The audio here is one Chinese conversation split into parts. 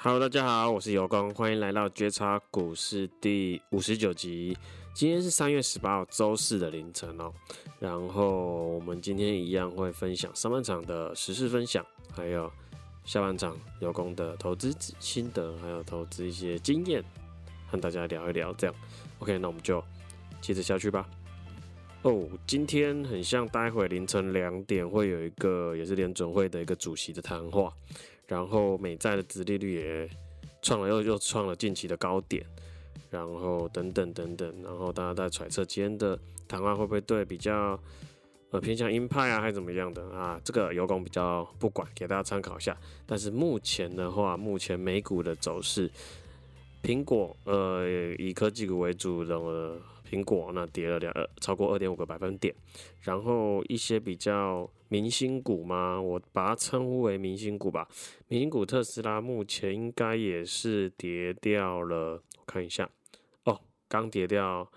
Hello，大家好，我是尤工，欢迎来到觉察股市第五十九集。今天是三月十八号周四的凌晨哦。然后我们今天一样会分享上半场的时事分享，还有下半场尤公的投资心得，还有投资一些经验，和大家聊一聊。这样，OK，那我们就接着下去吧。哦，今天很像待会凌晨两点会有一个也是联准会的一个主席的谈话，然后美债的殖利率也创了又又创了近期的高点，然后等等等等，然后大家在揣测今天的谈话会不会对比较呃偏向鹰派啊，还是怎么样的啊？这个尤公比较不管，给大家参考一下。但是目前的话，目前美股的走势，苹果呃以科技股为主的。呃苹果那跌了两呃超过二点五个百分点，然后一些比较明星股吗，我把它称呼为明星股吧。明星股特斯拉目前应该也是跌掉了，我看一下哦，刚跌掉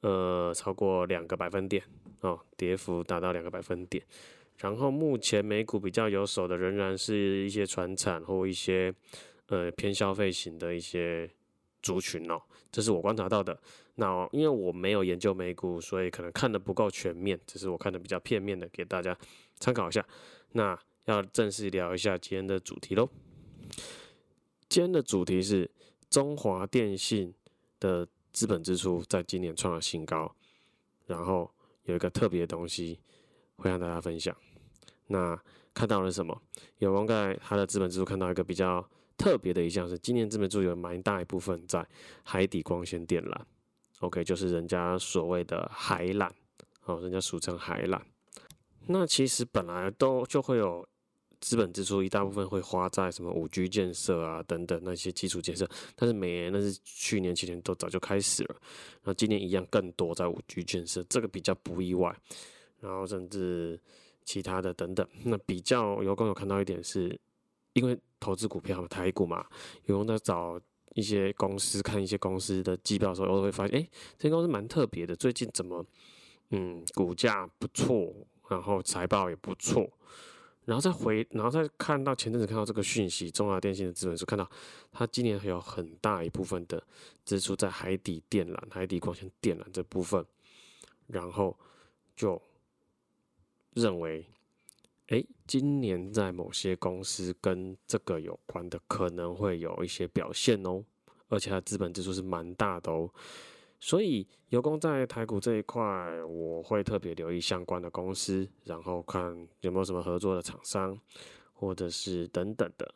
呃超过两个百分点哦，跌幅达到两个百分点。然后目前美股比较有手的仍然是一些传产或一些呃偏消费型的一些。族群哦，这是我观察到的。那因为我没有研究美股，所以可能看得不够全面，只是我看的比较片面的，给大家参考一下。那要正式聊一下今天的主题喽。今天的主题是中华电信的资本支出在今年创了新高，然后有一个特别的东西会让大家分享。那看到了什么？有公在他的资本支出看到一个比较。特别的一项是，今年资本支出有蛮大一部分在海底光纤电缆，OK，就是人家所谓的海缆，哦，人家俗称海缆。那其实本来都就会有资本支出，一大部分会花在什么五 G 建设啊等等那些基础建设，但是每年那是去年、前年都早就开始了，那今年一样更多在五 G 建设，这个比较不意外。然后甚至其他的等等，那比较有更有看到一点是。因为投资股票嘛台股嘛，有空在找一些公司，看一些公司的季报的时候，我都会发现，哎，这公司蛮特别的，最近怎么，嗯，股价不错，然后财报也不错，然后再回，然后再看到前阵子看到这个讯息，中华电信的资本是看到它今年还有很大一部分的支出在海底电缆、海底光纤电缆这部分，然后就认为。诶，今年在某些公司跟这个有关的，可能会有一些表现哦，而且它资本支出是蛮大的哦，所以尤工在台股这一块，我会特别留意相关的公司，然后看有没有什么合作的厂商，或者是等等的，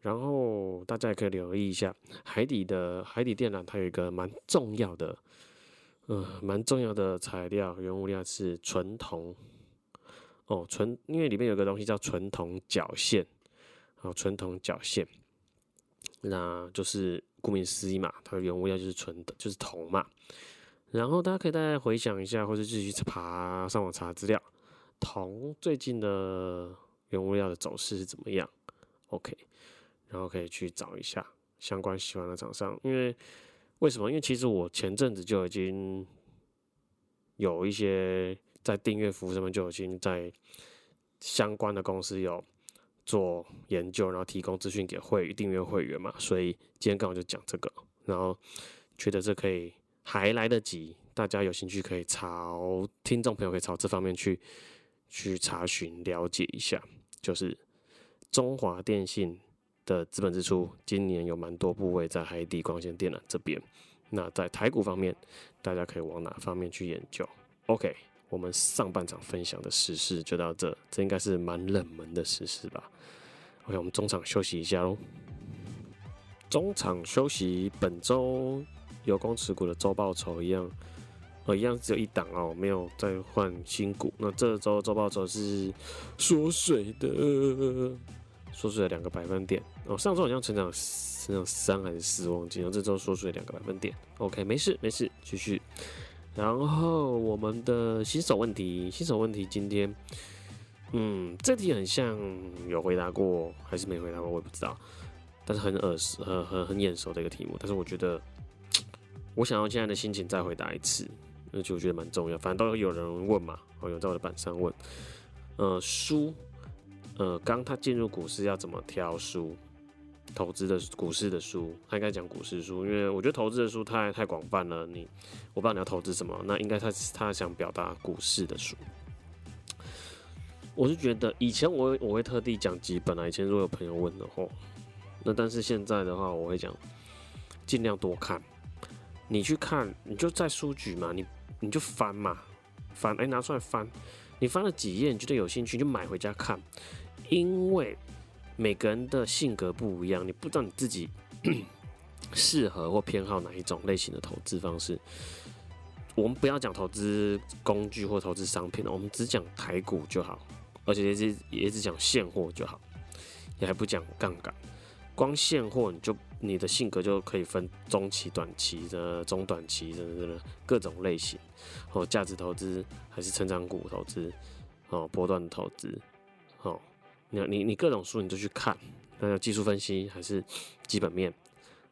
然后大家也可以留意一下海底的海底电缆，它有一个蛮重要的，呃，蛮重要的材料，原物料是纯铜。哦，纯因为里面有个东西叫纯铜角线，哦，纯铜角线，那就是顾名思义嘛，它的原物料就是纯的，就是铜嘛。然后大家可以再回想一下，或者继续爬上网查资料，铜最近的原物料的走势是怎么样？OK，然后可以去找一下相关喜欢的厂商，因为为什么？因为其实我前阵子就已经有一些。在订阅服务上面就已经在相关的公司有做研究，然后提供资讯给会订阅会员嘛，所以今天刚好就讲这个，然后觉得这可以还来得及，大家有兴趣可以朝听众朋友可以朝这方面去去查询了解一下，就是中华电信的资本支出今年有蛮多部位在海底光纤电缆这边，那在台股方面，大家可以往哪方面去研究？OK。我们上半场分享的时事就到这，这应该是蛮冷门的时事吧。OK，我们中场休息一下喽。中场休息，本周有光持股的周报酬一样，呃，一样只有一档哦，没有再换新股。那这周周报酬是缩水的，缩水了两个百分点哦。上周好像成长成长三还是四，忘记了。这周缩水两个百分点。OK，没事没事，继续。然后我们的新手问题，新手问题今天，嗯，这题很像有回答过还是没回答过，我也不知道，但是很耳熟，很很很眼熟的一个题目。但是我觉得，我想要现在的心情再回答一次，而且我觉得蛮重要。反正都有人问嘛，我有在我的板上问，呃，书，呃，刚他进入股市要怎么挑书？投资的股市的书，他应该讲股市书，因为我觉得投资的书太太广泛了。你我不知道你要投资什么，那应该他他想表达股市的书。我是觉得以前我我会特地讲几本啊，以前如果有朋友问的话，那但是现在的话，我会讲尽量多看。你去看，你就在书局嘛，你你就翻嘛，翻哎、拿出来翻，你翻了几页，你觉得有兴趣，就买回家看，因为。每个人的性格不一样，你不知道你自己 适合或偏好哪一种类型的投资方式。我们不要讲投资工具或投资商品了，我们只讲台股就好，而且也只也只讲现货就好，也还不讲杠杆。光现货你就你的性格就可以分中期、短期的、中短期的各种类型，哦，价值投资还是成长股投资，哦，波段投资，你你你各种书你都去看，那技术分析还是基本面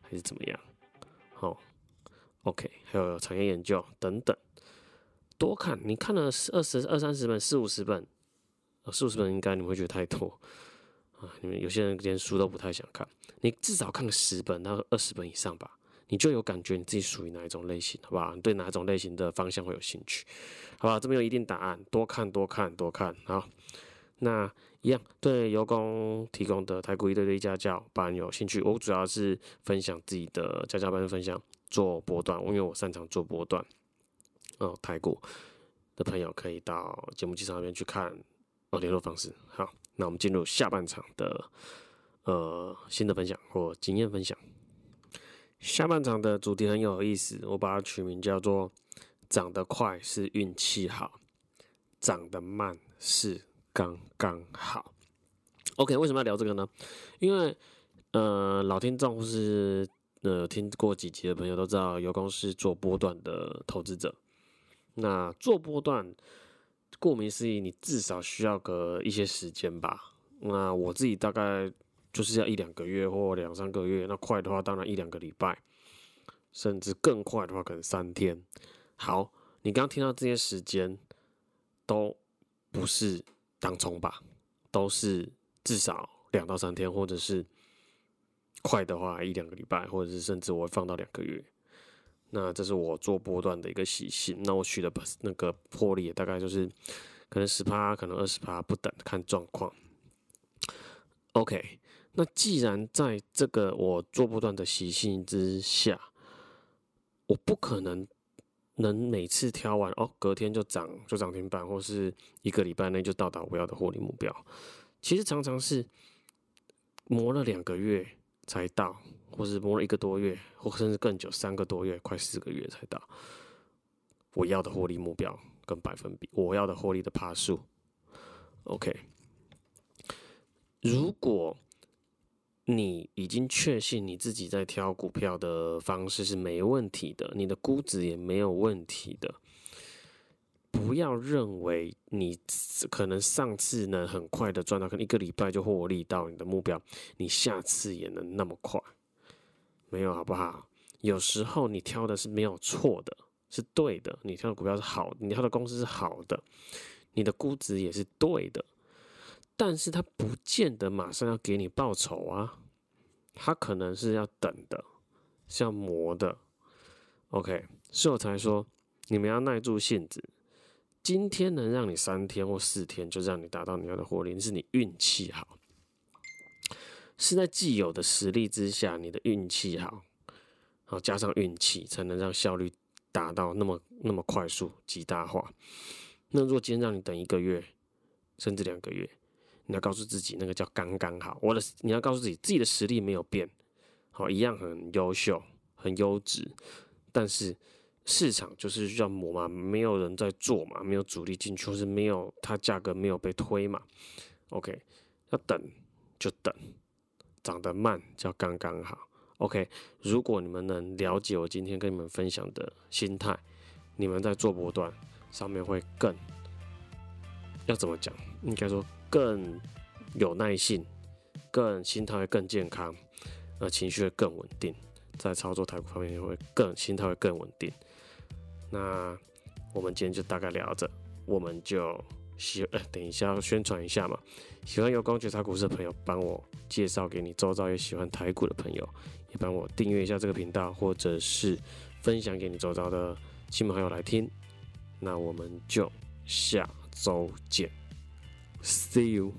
还是怎么样？好，OK，还有产业研究等等，多看。你看了二十二三十本、四五十本，四五十本应该你会觉得太多啊。你们有些人连书都不太想看，你至少看个十本到二十本以上吧，你就有感觉你自己属于哪一种类型，好不好？你对哪种类型的方向会有兴趣？好吧，这边有一定答案，多看多看多看，好，那。一样，对游工提供的台股一对一家教班有兴趣，我主要是分享自己的家教班分享做波段，因为我擅长做波段。哦，台股的朋友可以到节目介绍那边去看哦，联络方式。好，那我们进入下半场的呃新的分享或经验分享。下半场的主题很有意思，我把它取名叫做“长得快是运气好，长得慢是”。刚刚好，OK，为什么要聊这个呢？因为呃，老听众或是呃听过几集的朋友都知道，游工是做波段的投资者。那做波段，顾名思义，你至少需要个一些时间吧。那我自己大概就是要一两个月或两三个月，那快的话当然一两个礼拜，甚至更快的话可能三天。好，你刚听到这些时间都不是。当冲吧，都是至少两到三天，或者是快的话一两个礼拜，或者是甚至我会放到两个月。那这是我做波段的一个习性。那我取的那个破利大概就是可能十趴，可能二十趴不等，看状况。OK，那既然在这个我做波段的习性之下，我不可能。能每次挑完哦，隔天就涨，就涨停板，或是一个礼拜内就到达我要的获利目标。其实常常是磨了两个月才到，或是磨了一个多月，或甚至更久，三个多月，快四个月才到我要的获利目标跟百分比，我要的获利的趴数。OK，如果。你已经确信你自己在挑股票的方式是没问题的，你的估值也没有问题的。不要认为你可能上次能很快的赚到，可能一个礼拜就获利到你的目标，你下次也能那么快，没有好不好？有时候你挑的是没有错的，是对的，你挑的股票是好，你挑的公司是好的，你的估值也是对的。但是他不见得马上要给你报酬啊，他可能是要等的，是要磨的。OK，所以我才说你们要耐住性子。今天能让你三天或四天就让你达到你要的获利，是你运气好，是在既有的实力之下，你的运气好，好加上运气，才能让效率达到那么那么快速极大化。那如果今天让你等一个月，甚至两个月。你要告诉自己，那个叫刚刚好。我的，你要告诉自己，自己的实力没有变，好，一样很优秀，很优质。但是市场就是要磨嘛，没有人在做嘛，没有主力进去，或是没有它价格没有被推嘛。OK，要等就等，涨得慢叫刚刚好。OK，如果你们能了解我今天跟你们分享的心态，你们在做波段上面会更要怎么讲？应该说。更有耐性，更心态会更健康，呃，情绪会更稳定，在操作台股方面会更心态会更稳定。那我们今天就大概聊着，我们就喜呃，等一下要宣传一下嘛。喜欢有光觉察股市的朋友，帮我介绍给你周遭也喜欢台股的朋友，也帮我订阅一下这个频道，或者是分享给你周遭的亲朋好友来听。那我们就下周见，See you。